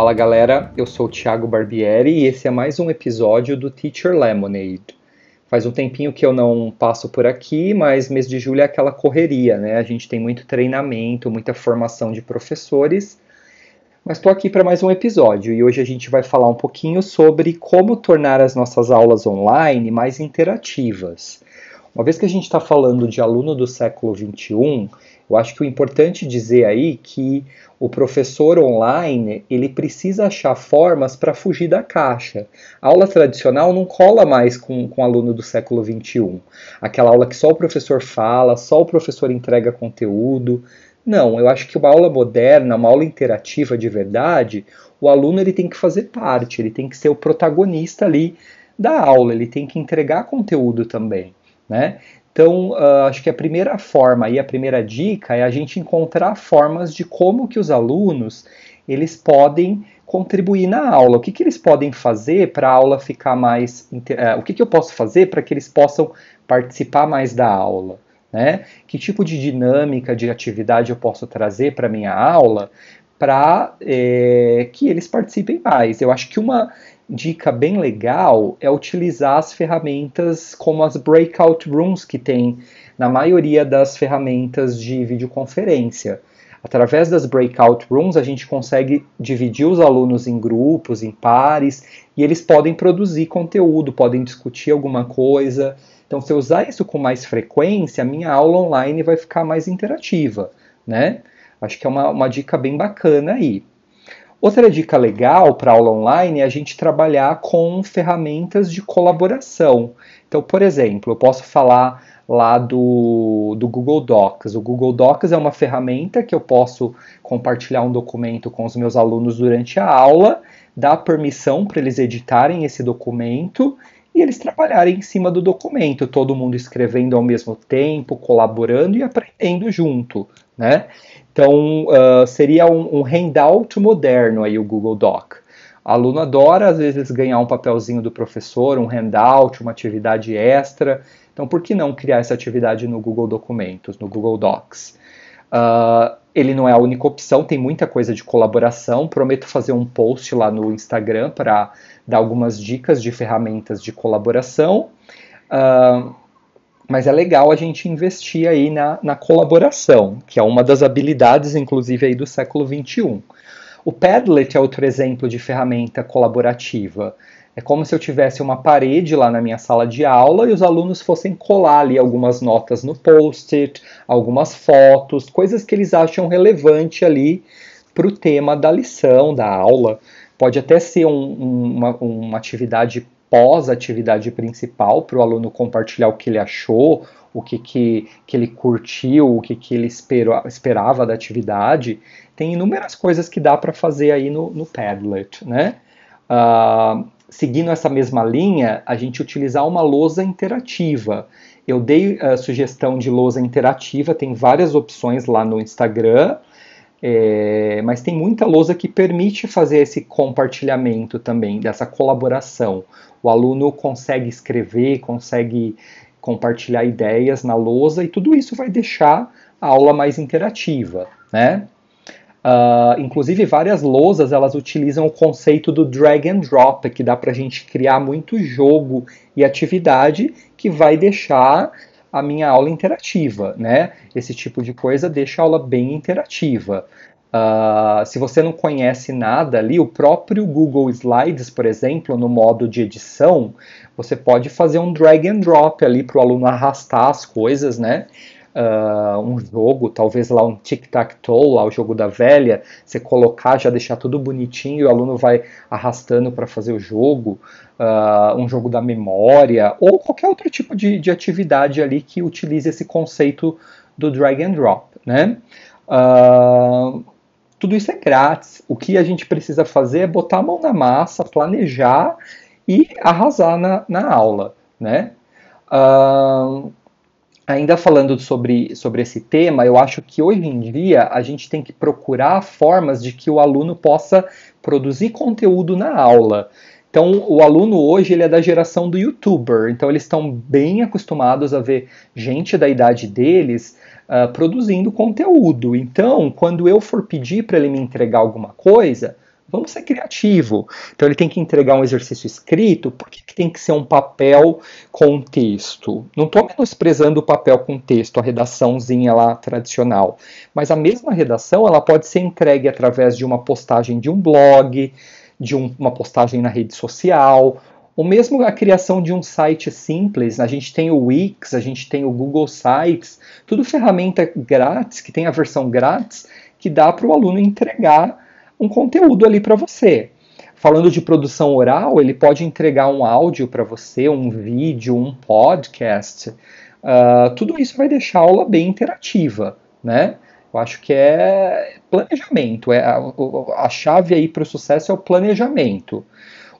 Fala galera, eu sou o Thiago Barbieri e esse é mais um episódio do Teacher Lemonade. Faz um tempinho que eu não passo por aqui, mas mês de julho é aquela correria, né? A gente tem muito treinamento, muita formação de professores, mas estou aqui para mais um episódio e hoje a gente vai falar um pouquinho sobre como tornar as nossas aulas online mais interativas. Uma vez que a gente está falando de aluno do século XXI, eu acho que o importante dizer aí que o professor online ele precisa achar formas para fugir da caixa. A aula tradicional não cola mais com, com o aluno do século XXI. Aquela aula que só o professor fala, só o professor entrega conteúdo. Não, eu acho que uma aula moderna, uma aula interativa de verdade, o aluno ele tem que fazer parte, ele tem que ser o protagonista ali da aula, ele tem que entregar conteúdo também. Né? Então, uh, acho que a primeira forma e a primeira dica é a gente encontrar formas de como que os alunos eles podem contribuir na aula. O que, que eles podem fazer para a aula ficar mais. Uh, o que, que eu posso fazer para que eles possam participar mais da aula? Né? Que tipo de dinâmica, de atividade eu posso trazer para minha aula para é, que eles participem mais? Eu acho que uma dica bem legal é utilizar as ferramentas como as breakout rooms que tem na maioria das ferramentas de videoconferência. Através das breakout rooms, a gente consegue dividir os alunos em grupos, em pares, e eles podem produzir conteúdo, podem discutir alguma coisa. Então, se eu usar isso com mais frequência, a minha aula online vai ficar mais interativa, né? Acho que é uma, uma dica bem bacana aí. Outra dica legal para aula online é a gente trabalhar com ferramentas de colaboração. Então, por exemplo, eu posso falar lá do, do Google Docs. O Google Docs é uma ferramenta que eu posso compartilhar um documento com os meus alunos durante a aula, dar permissão para eles editarem esse documento e eles trabalharem em cima do documento, todo mundo escrevendo ao mesmo tempo, colaborando e aprendendo junto, né? Então, uh, seria um, um handout moderno aí o Google Doc. O aluno adora, às vezes, ganhar um papelzinho do professor, um handout, uma atividade extra. Então, por que não criar essa atividade no Google Documentos, no Google Docs? Uh, ele não é a única opção, tem muita coisa de colaboração. Prometo fazer um post lá no Instagram para dar algumas dicas de ferramentas de colaboração. Uh, mas é legal a gente investir aí na, na colaboração, que é uma das habilidades, inclusive, aí do século XXI. O Padlet é outro exemplo de ferramenta colaborativa. É como se eu tivesse uma parede lá na minha sala de aula e os alunos fossem colar ali algumas notas no post-it, algumas fotos, coisas que eles acham relevante ali para o tema da lição, da aula. Pode até ser um, uma, uma atividade pós-atividade principal para o aluno compartilhar o que ele achou, o que, que, que ele curtiu, o que, que ele esperou, esperava da atividade. Tem inúmeras coisas que dá para fazer aí no, no Padlet, né? Uh, seguindo essa mesma linha, a gente utilizar uma lousa interativa. Eu dei a sugestão de lousa interativa, tem várias opções lá no Instagram. É, mas tem muita lousa que permite fazer esse compartilhamento também, dessa colaboração. O aluno consegue escrever, consegue compartilhar ideias na lousa e tudo isso vai deixar a aula mais interativa, né? Uh, inclusive várias lousas elas utilizam o conceito do drag and drop, que dá para a gente criar muito jogo e atividade que vai deixar a minha aula interativa, né? Esse tipo de coisa deixa a aula bem interativa. Uh, se você não conhece nada ali, o próprio Google Slides, por exemplo, no modo de edição, você pode fazer um drag and drop ali para o aluno arrastar as coisas, né? Uh, um jogo, talvez lá um tic-tac-toe, lá o jogo da velha, você colocar, já deixar tudo bonitinho e o aluno vai arrastando para fazer o jogo, uh, um jogo da memória, ou qualquer outro tipo de, de atividade ali que utilize esse conceito do drag and drop, né? Uh, tudo isso é grátis. O que a gente precisa fazer é botar a mão na massa, planejar e arrasar na, na aula, né? Uh, ainda falando sobre, sobre esse tema, eu acho que hoje em dia a gente tem que procurar formas de que o aluno possa produzir conteúdo na aula. Então, o aluno hoje ele é da geração do YouTuber, então eles estão bem acostumados a ver gente da idade deles uh, produzindo conteúdo. Então, quando eu for pedir para ele me entregar alguma coisa, Vamos ser criativo. Então ele tem que entregar um exercício escrito, por que, tem que ser um papel com texto? Não estou menosprezando o papel com texto, a redaçãozinha lá tradicional. Mas a mesma redação ela pode ser entregue através de uma postagem de um blog, de um, uma postagem na rede social, ou mesmo a criação de um site simples. A gente tem o Wix, a gente tem o Google Sites, tudo ferramenta grátis, que tem a versão grátis, que dá para o aluno entregar um conteúdo ali para você. Falando de produção oral, ele pode entregar um áudio para você, um vídeo, um podcast. Uh, tudo isso vai deixar a aula bem interativa, né? Eu acho que é planejamento. É a, a chave aí para o sucesso é o planejamento.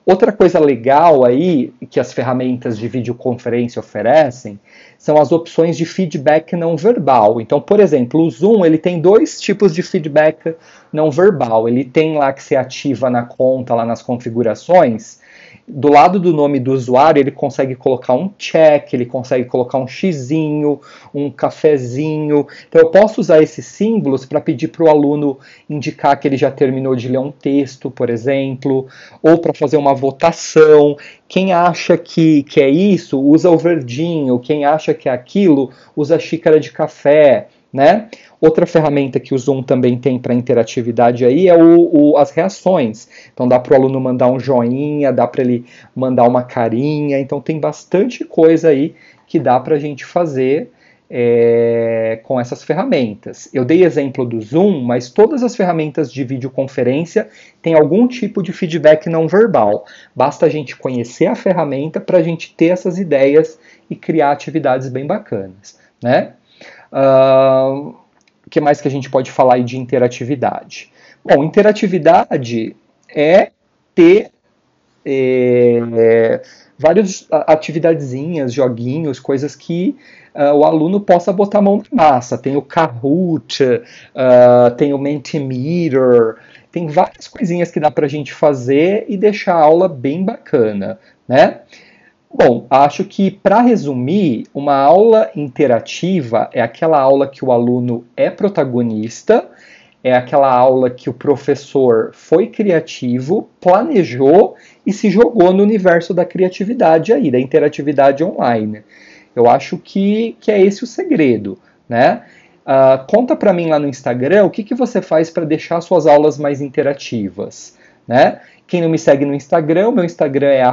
Outra coisa legal aí que as ferramentas de videoconferência oferecem são as opções de feedback não verbal. Então, por exemplo, o Zoom ele tem dois tipos de feedback não verbal. Ele tem lá que se ativa na conta, lá nas configurações, do lado do nome do usuário, ele consegue colocar um check, ele consegue colocar um xizinho, um cafezinho. Então eu posso usar esses símbolos para pedir para o aluno indicar que ele já terminou de ler um texto, por exemplo, ou para fazer uma votação. Quem acha que, que é isso, usa o verdinho. Quem acha que é aquilo, usa a xícara de café né? Outra ferramenta que o Zoom também tem para interatividade aí é o, o, as reações. Então dá para o aluno mandar um joinha, dá para ele mandar uma carinha. Então tem bastante coisa aí que dá para a gente fazer é, com essas ferramentas. Eu dei exemplo do Zoom, mas todas as ferramentas de videoconferência têm algum tipo de feedback não verbal. Basta a gente conhecer a ferramenta para a gente ter essas ideias e criar atividades bem bacanas, né? O uh, que mais que a gente pode falar aí de interatividade? Bom, interatividade é ter é, várias atividadezinhas, joguinhos, coisas que uh, o aluno possa botar a mão na massa. Tem o Kahoot, uh, tem o Mentimeter, tem várias coisinhas que dá para a gente fazer e deixar a aula bem bacana, né? Bom, acho que para resumir, uma aula interativa é aquela aula que o aluno é protagonista, é aquela aula que o professor foi criativo, planejou e se jogou no universo da criatividade aí, da interatividade online. Eu acho que, que é esse o segredo, né? Uh, conta para mim lá no Instagram o que, que você faz para deixar suas aulas mais interativas, né? Quem não me segue no Instagram, meu Instagram é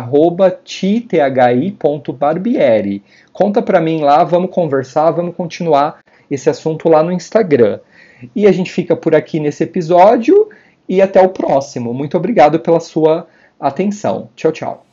@thi.barbieri. Conta para mim lá, vamos conversar, vamos continuar esse assunto lá no Instagram. E a gente fica por aqui nesse episódio e até o próximo. Muito obrigado pela sua atenção. Tchau, tchau.